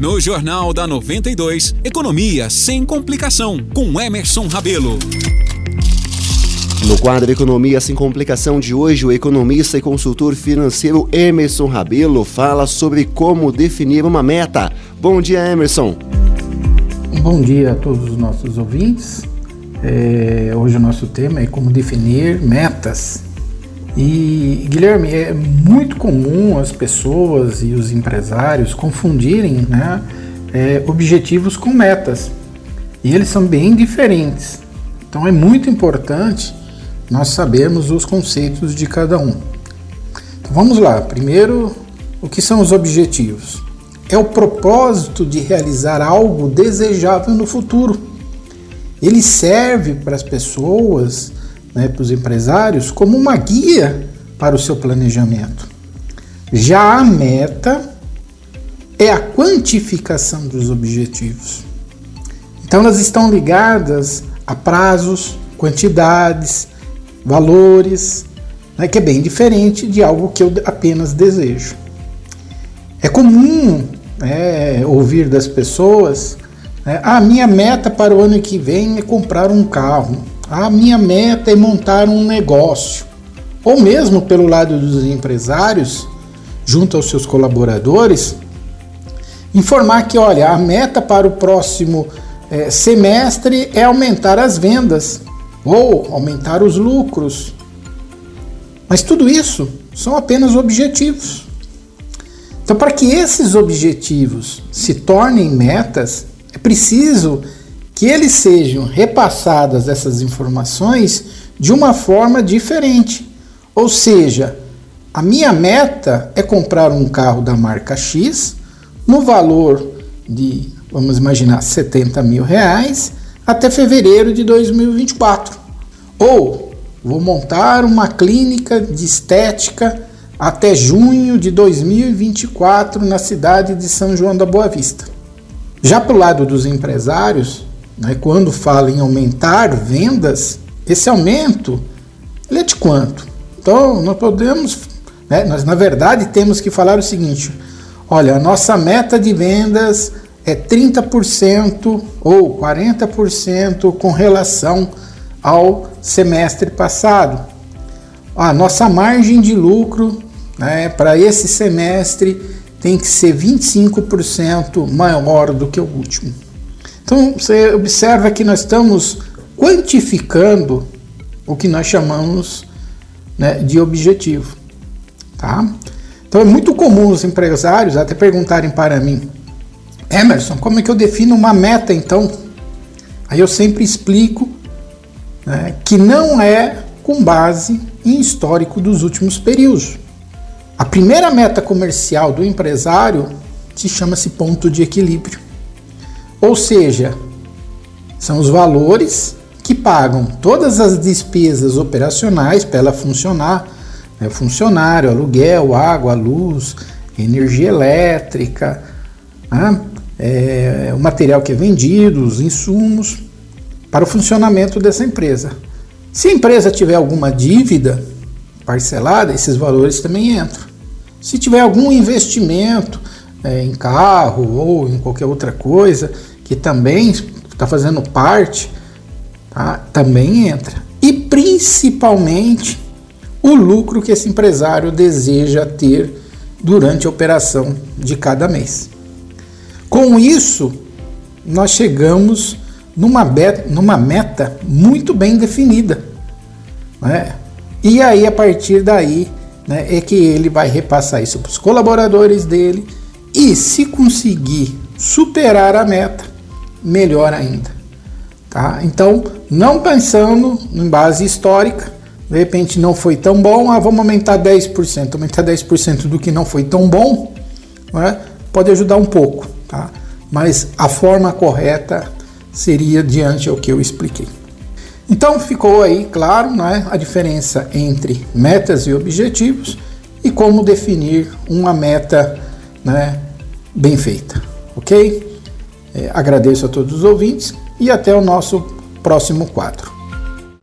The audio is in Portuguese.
No Jornal da 92, Economia sem complicação, com Emerson Rabelo. No quadro Economia Sem Complicação de hoje, o economista e consultor financeiro Emerson Rabelo fala sobre como definir uma meta. Bom dia, Emerson. Bom dia a todos os nossos ouvintes. É, hoje o nosso tema é como definir metas. E Guilherme, é muito comum as pessoas e os empresários confundirem né, é, objetivos com metas. E eles são bem diferentes. Então é muito importante nós sabermos os conceitos de cada um. Então vamos lá. Primeiro, o que são os objetivos? É o propósito de realizar algo desejável no futuro. Ele serve para as pessoas, né, para os empresários, como uma guia para o seu planejamento. Já a meta é a quantificação dos objetivos. Então, elas estão ligadas a prazos, quantidades, valores, né, que é bem diferente de algo que eu apenas desejo. É comum né, ouvir das pessoas: né, a minha meta para o ano que vem é comprar um carro, a minha meta é montar um negócio. Ou mesmo pelo lado dos empresários, junto aos seus colaboradores, informar que, olha, a meta para o próximo é, semestre é aumentar as vendas ou aumentar os lucros. Mas tudo isso são apenas objetivos. Então, para que esses objetivos se tornem metas, é preciso que eles sejam repassadas essas informações de uma forma diferente. Ou seja, a minha meta é comprar um carro da marca X no valor de, vamos imaginar, 70 mil reais até fevereiro de 2024. Ou vou montar uma clínica de estética até junho de 2024 na cidade de São João da Boa Vista. Já para o lado dos empresários, né, quando fala em aumentar vendas, esse aumento ele é de quanto? Então, nós podemos, né, nós na verdade temos que falar o seguinte: olha, a nossa meta de vendas é 30% ou 40% com relação ao semestre passado. A nossa margem de lucro né, para esse semestre tem que ser 25% maior do que o último. Então você observa que nós estamos quantificando o que nós chamamos né, de objetivo. Tá? Então é muito comum os empresários até perguntarem para mim, Emerson, como é que eu defino uma meta então? Aí eu sempre explico né, que não é com base em histórico dos últimos períodos. A primeira meta comercial do empresário se chama-se ponto de equilíbrio. Ou seja, são os valores que pagam todas as despesas operacionais para ela funcionar, né, funcionário, aluguel, água, luz, energia elétrica, né, é, o material que é vendido, os insumos, para o funcionamento dessa empresa. Se a empresa tiver alguma dívida parcelada, esses valores também entram. Se tiver algum investimento é, em carro ou em qualquer outra coisa que também está fazendo parte, tá, também entra. E principalmente o lucro que esse empresário deseja ter durante a operação de cada mês. Com isso, nós chegamos numa, beta, numa meta muito bem definida. Né? E aí, a partir daí, né, é que ele vai repassar isso para os colaboradores dele e, se conseguir superar a meta, melhor ainda. Tá? Então, não pensando em base histórica, de repente não foi tão bom, ah, vamos aumentar 10%. Aumentar 10% do que não foi tão bom né, pode ajudar um pouco, tá? mas a forma correta seria diante ao que eu expliquei. Então ficou aí claro né, a diferença entre metas e objetivos e como definir uma meta né, bem feita, ok? É, agradeço a todos os ouvintes e até o nosso próximo quadro.